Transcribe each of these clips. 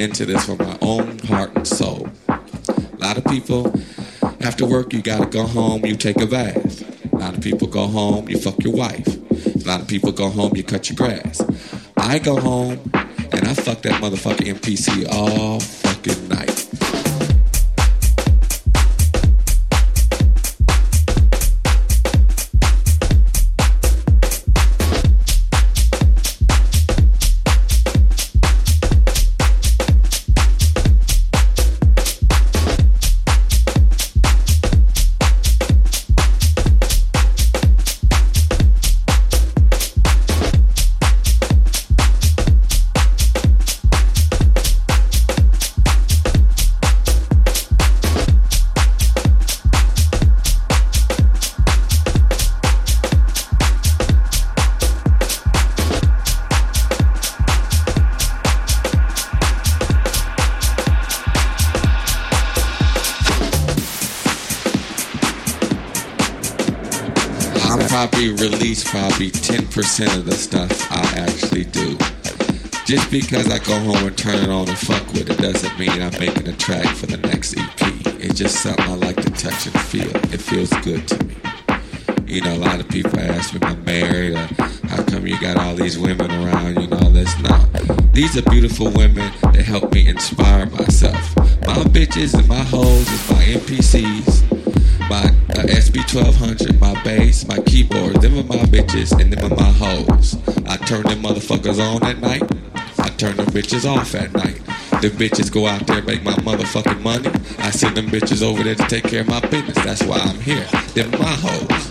into this for my own heart and soul. A lot of people after work you gotta go home, you take a bath. A lot of people go home, you fuck your wife. A lot of people go home, you cut your grass. I go home and I fuck that motherfucking MPC all 10% of the stuff I actually do. Just because I go home and turn it on and fuck with it doesn't mean I'm making a track for the next EP. It's just something I like to touch and feel. It feels good to me. You know, a lot of people ask me, I'm married, or how come you got all these women around, you know, this not. These are beautiful women that help me inspire myself. My bitches and my hoes is my MPCs, my uh, SP1200, my bass, my keyboard. Them are my bitches and them are my hoes. I turn them motherfuckers on at night. I turn them bitches off at night. Them bitches go out there make my motherfucking money. I send them bitches over there to take care of my business. That's why I'm here. Them my hoes.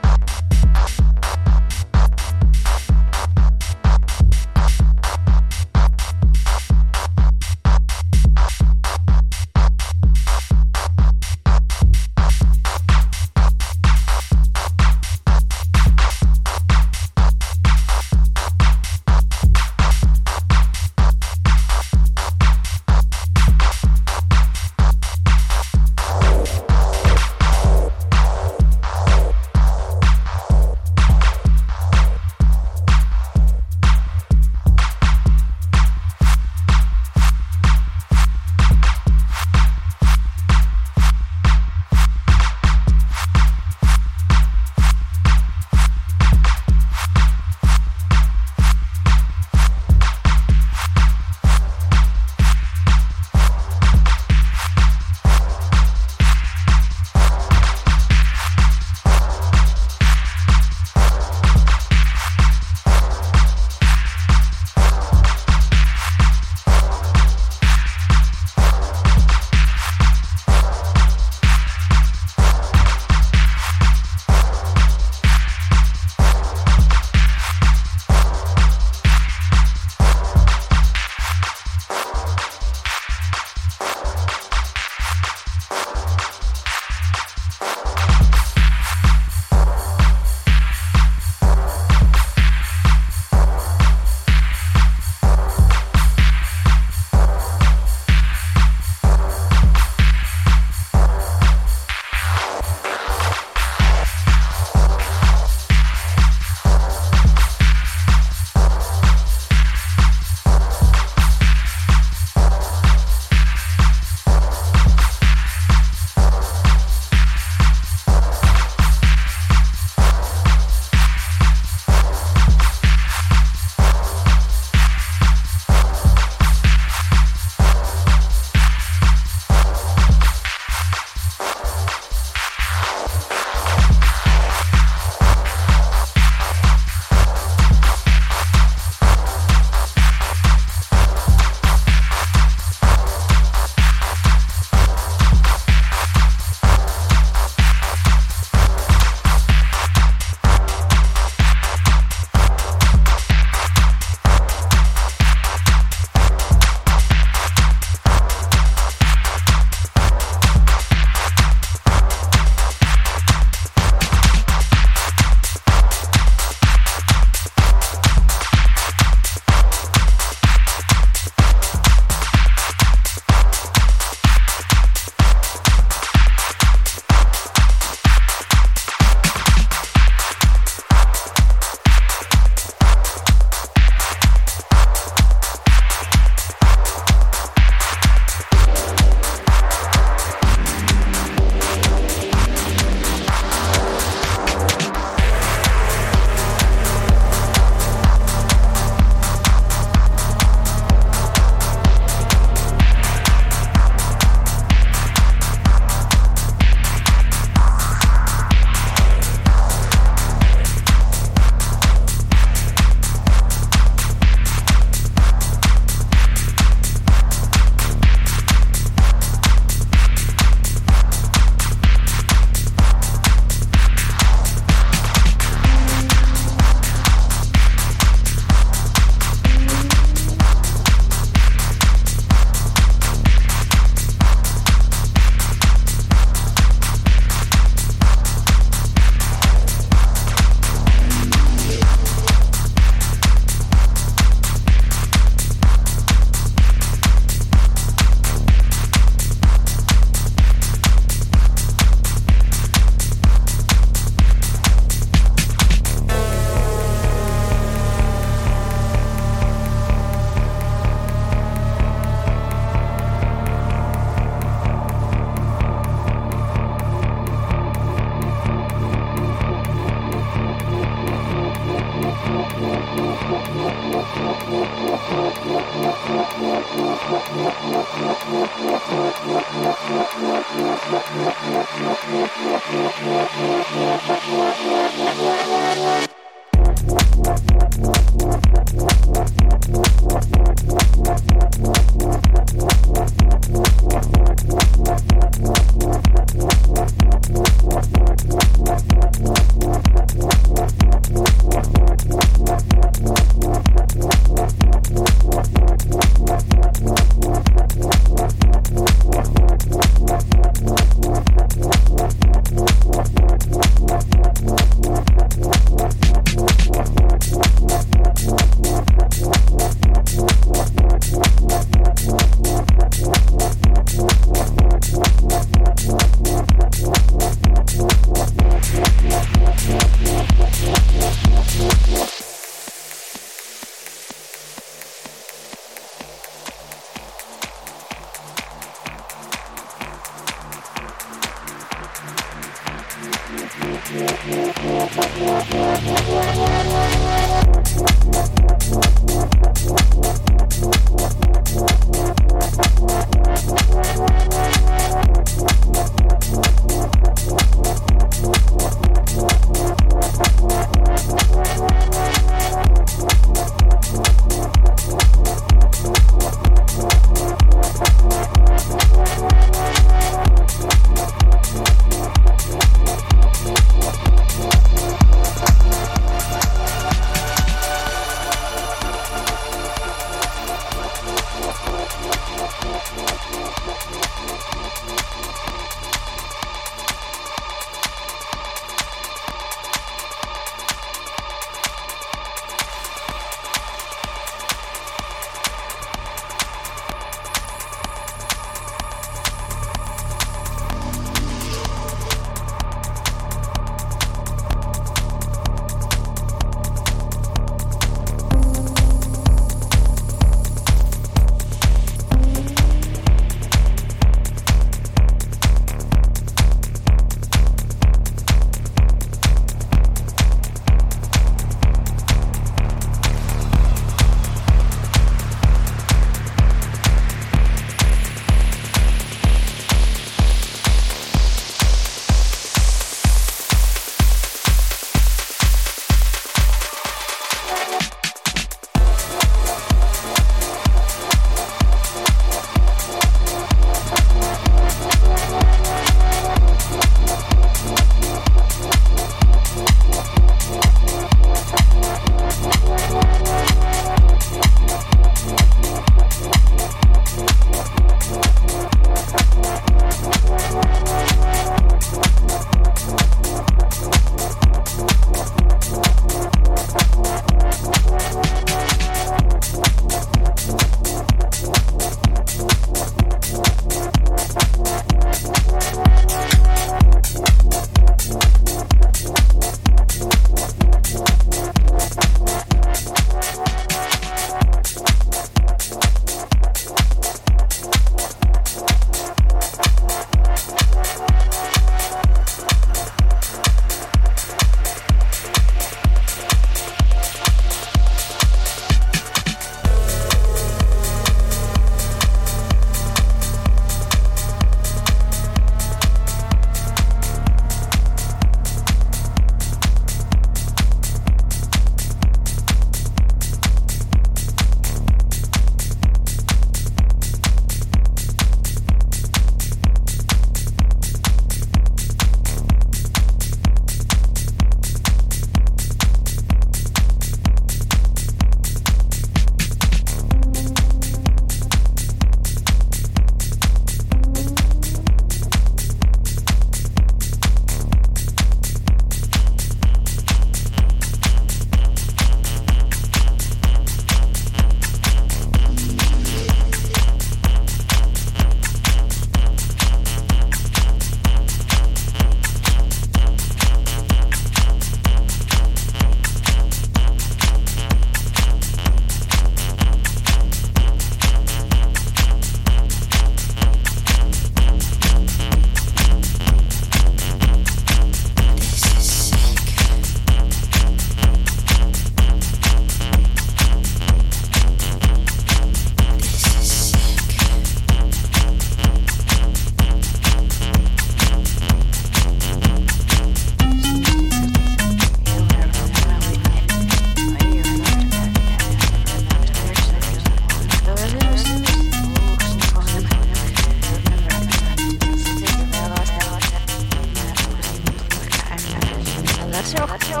話を。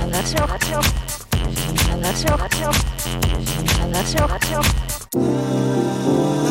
話を。話